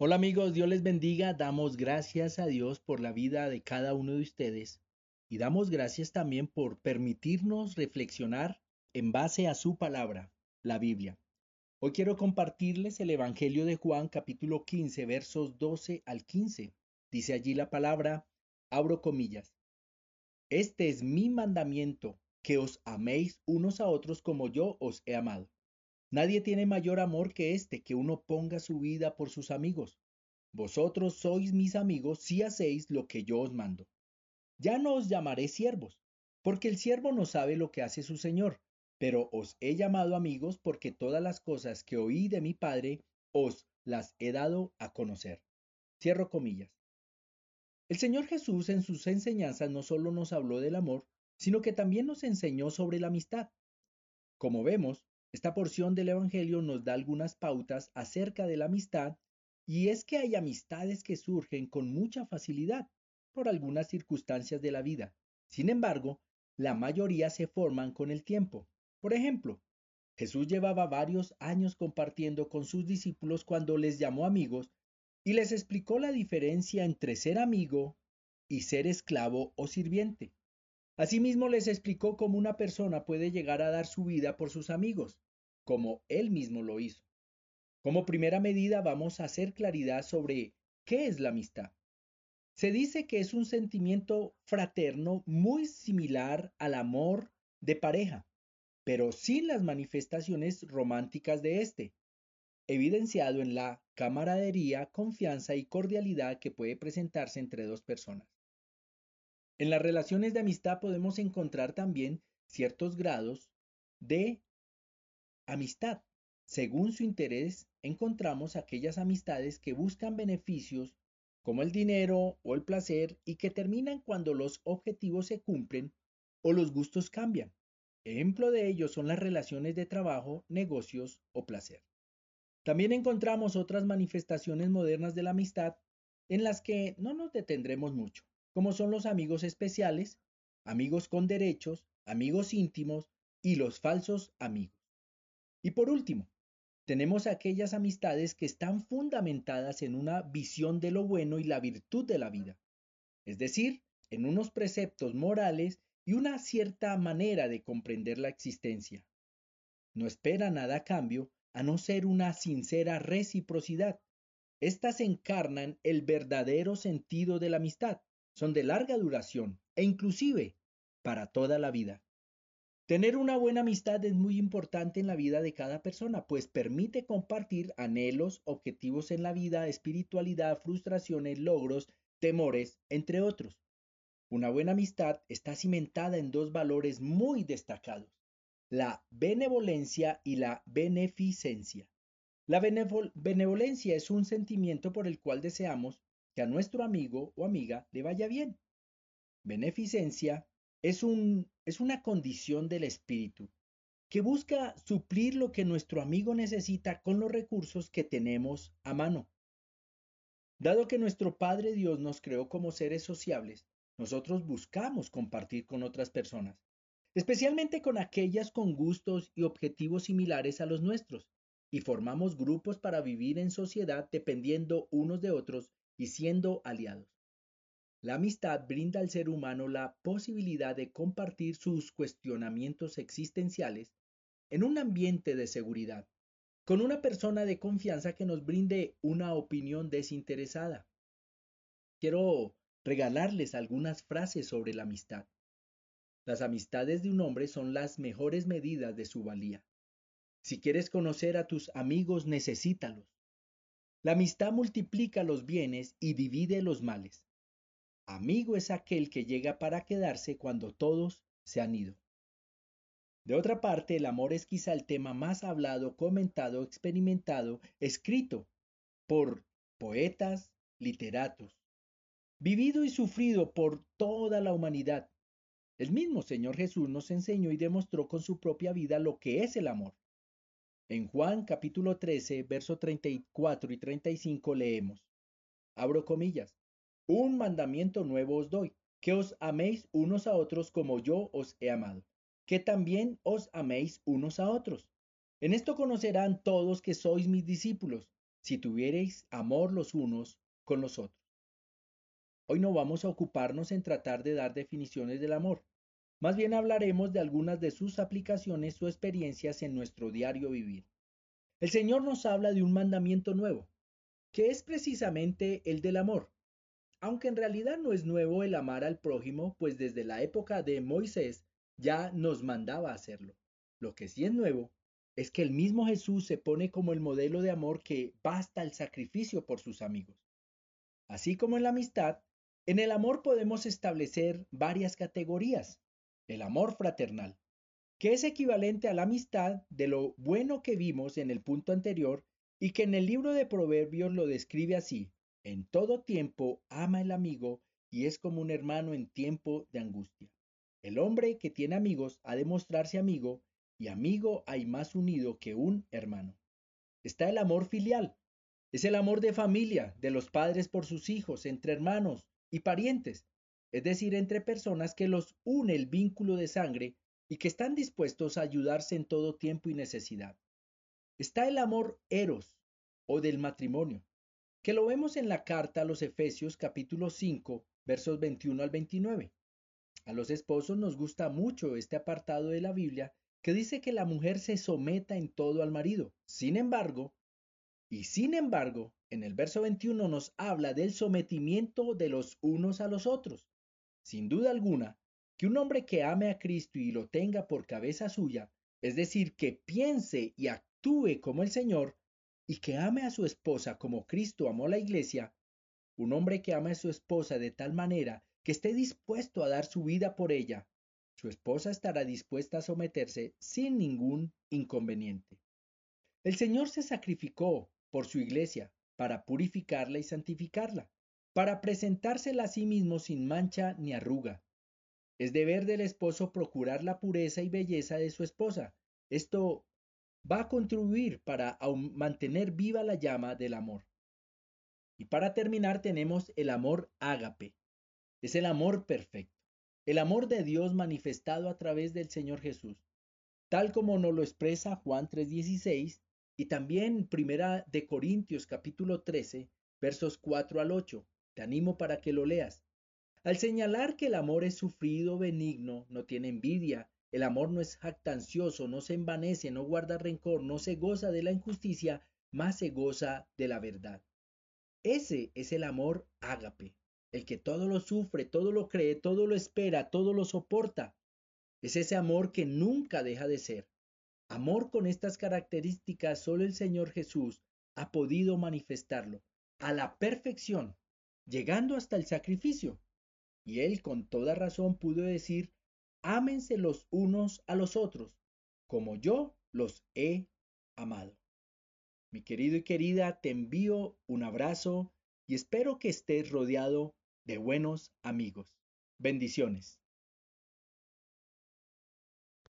Hola amigos, Dios les bendiga. Damos gracias a Dios por la vida de cada uno de ustedes y damos gracias también por permitirnos reflexionar en base a su palabra, la Biblia. Hoy quiero compartirles el Evangelio de Juan capítulo 15 versos 12 al 15. Dice allí la palabra, abro comillas. Este es mi mandamiento, que os améis unos a otros como yo os he amado. Nadie tiene mayor amor que este, que uno ponga su vida por sus amigos. Vosotros sois mis amigos si hacéis lo que yo os mando. Ya no os llamaré siervos, porque el siervo no sabe lo que hace su Señor, pero os he llamado amigos porque todas las cosas que oí de mi Padre os las he dado a conocer. Cierro comillas. El Señor Jesús en sus enseñanzas no solo nos habló del amor, sino que también nos enseñó sobre la amistad. Como vemos, esta porción del Evangelio nos da algunas pautas acerca de la amistad y es que hay amistades que surgen con mucha facilidad por algunas circunstancias de la vida. Sin embargo, la mayoría se forman con el tiempo. Por ejemplo, Jesús llevaba varios años compartiendo con sus discípulos cuando les llamó amigos y les explicó la diferencia entre ser amigo y ser esclavo o sirviente. Asimismo les explicó cómo una persona puede llegar a dar su vida por sus amigos, como él mismo lo hizo. Como primera medida vamos a hacer claridad sobre qué es la amistad. Se dice que es un sentimiento fraterno muy similar al amor de pareja, pero sin las manifestaciones románticas de este, evidenciado en la camaradería, confianza y cordialidad que puede presentarse entre dos personas. En las relaciones de amistad podemos encontrar también ciertos grados de amistad. Según su interés, encontramos aquellas amistades que buscan beneficios como el dinero o el placer y que terminan cuando los objetivos se cumplen o los gustos cambian. Ejemplo de ello son las relaciones de trabajo, negocios o placer. También encontramos otras manifestaciones modernas de la amistad en las que no nos detendremos mucho como son los amigos especiales, amigos con derechos, amigos íntimos y los falsos amigos. Y por último, tenemos aquellas amistades que están fundamentadas en una visión de lo bueno y la virtud de la vida, es decir, en unos preceptos morales y una cierta manera de comprender la existencia. No espera nada a cambio a no ser una sincera reciprocidad. Estas encarnan el verdadero sentido de la amistad, son de larga duración e inclusive para toda la vida. Tener una buena amistad es muy importante en la vida de cada persona, pues permite compartir anhelos, objetivos en la vida, espiritualidad, frustraciones, logros, temores, entre otros. Una buena amistad está cimentada en dos valores muy destacados, la benevolencia y la beneficencia. La benevolencia es un sentimiento por el cual deseamos a nuestro amigo o amiga le vaya bien. Beneficencia es, un, es una condición del espíritu que busca suplir lo que nuestro amigo necesita con los recursos que tenemos a mano. Dado que nuestro Padre Dios nos creó como seres sociables, nosotros buscamos compartir con otras personas, especialmente con aquellas con gustos y objetivos similares a los nuestros, y formamos grupos para vivir en sociedad dependiendo unos de otros y siendo aliados. La amistad brinda al ser humano la posibilidad de compartir sus cuestionamientos existenciales en un ambiente de seguridad, con una persona de confianza que nos brinde una opinión desinteresada. Quiero regalarles algunas frases sobre la amistad. Las amistades de un hombre son las mejores medidas de su valía. Si quieres conocer a tus amigos, necesítalos. La amistad multiplica los bienes y divide los males. Amigo es aquel que llega para quedarse cuando todos se han ido. De otra parte, el amor es quizá el tema más hablado, comentado, experimentado, escrito por poetas, literatos, vivido y sufrido por toda la humanidad. El mismo Señor Jesús nos enseñó y demostró con su propia vida lo que es el amor. En Juan capítulo 13, verso 34 y 35 leemos, abro comillas, un mandamiento nuevo os doy, que os améis unos a otros como yo os he amado, que también os améis unos a otros. En esto conocerán todos que sois mis discípulos, si tuviereis amor los unos con los otros. Hoy no vamos a ocuparnos en tratar de dar definiciones del amor. Más bien hablaremos de algunas de sus aplicaciones o experiencias en nuestro diario vivir. El Señor nos habla de un mandamiento nuevo, que es precisamente el del amor. Aunque en realidad no es nuevo el amar al prójimo, pues desde la época de Moisés ya nos mandaba hacerlo. Lo que sí es nuevo es que el mismo Jesús se pone como el modelo de amor que basta el sacrificio por sus amigos. Así como en la amistad, en el amor podemos establecer varias categorías. El amor fraternal, que es equivalente a la amistad de lo bueno que vimos en el punto anterior y que en el libro de Proverbios lo describe así. En todo tiempo ama el amigo y es como un hermano en tiempo de angustia. El hombre que tiene amigos ha de mostrarse amigo y amigo hay más unido que un hermano. Está el amor filial. Es el amor de familia, de los padres por sus hijos, entre hermanos y parientes, es decir, entre personas que los une el vínculo de sangre y que están dispuestos a ayudarse en todo tiempo y necesidad. Está el amor eros o del matrimonio, que lo vemos en la carta a los Efesios capítulo 5, versos 21 al 29. A los esposos nos gusta mucho este apartado de la Biblia que dice que la mujer se someta en todo al marido. Sin embargo, y sin embargo, en el verso 21 nos habla del sometimiento de los unos a los otros. Sin duda alguna, que un hombre que ame a Cristo y lo tenga por cabeza suya, es decir, que piense y actúe como el Señor, y que ame a su esposa como Cristo amó la iglesia, un hombre que ama a su esposa de tal manera que esté dispuesto a dar su vida por ella, su esposa estará dispuesta a someterse sin ningún inconveniente. El Señor se sacrificó por su iglesia para purificarla y santificarla, para presentársela a sí mismo sin mancha ni arruga. Es deber del esposo procurar la pureza y belleza de su esposa. Esto va a contribuir para mantener viva la llama del amor. Y para terminar tenemos el amor ágape. Es el amor perfecto el amor de Dios manifestado a través del Señor Jesús, tal como nos lo expresa Juan 3:16 y también Primera de Corintios capítulo 13, versos 4 al 8. Te animo para que lo leas. Al señalar que el amor es sufrido, benigno, no tiene envidia, el amor no es jactancioso, no se envanece, no guarda rencor, no se goza de la injusticia, más se goza de la verdad. Ese es el amor ágape, el que todo lo sufre, todo lo cree, todo lo espera, todo lo soporta. Es ese amor que nunca deja de ser. Amor con estas características solo el Señor Jesús ha podido manifestarlo a la perfección, llegando hasta el sacrificio. Y él con toda razón pudo decir, ámense los unos a los otros, como yo los he amado. Mi querido y querida, te envío un abrazo y espero que estés rodeado de buenos amigos. Bendiciones.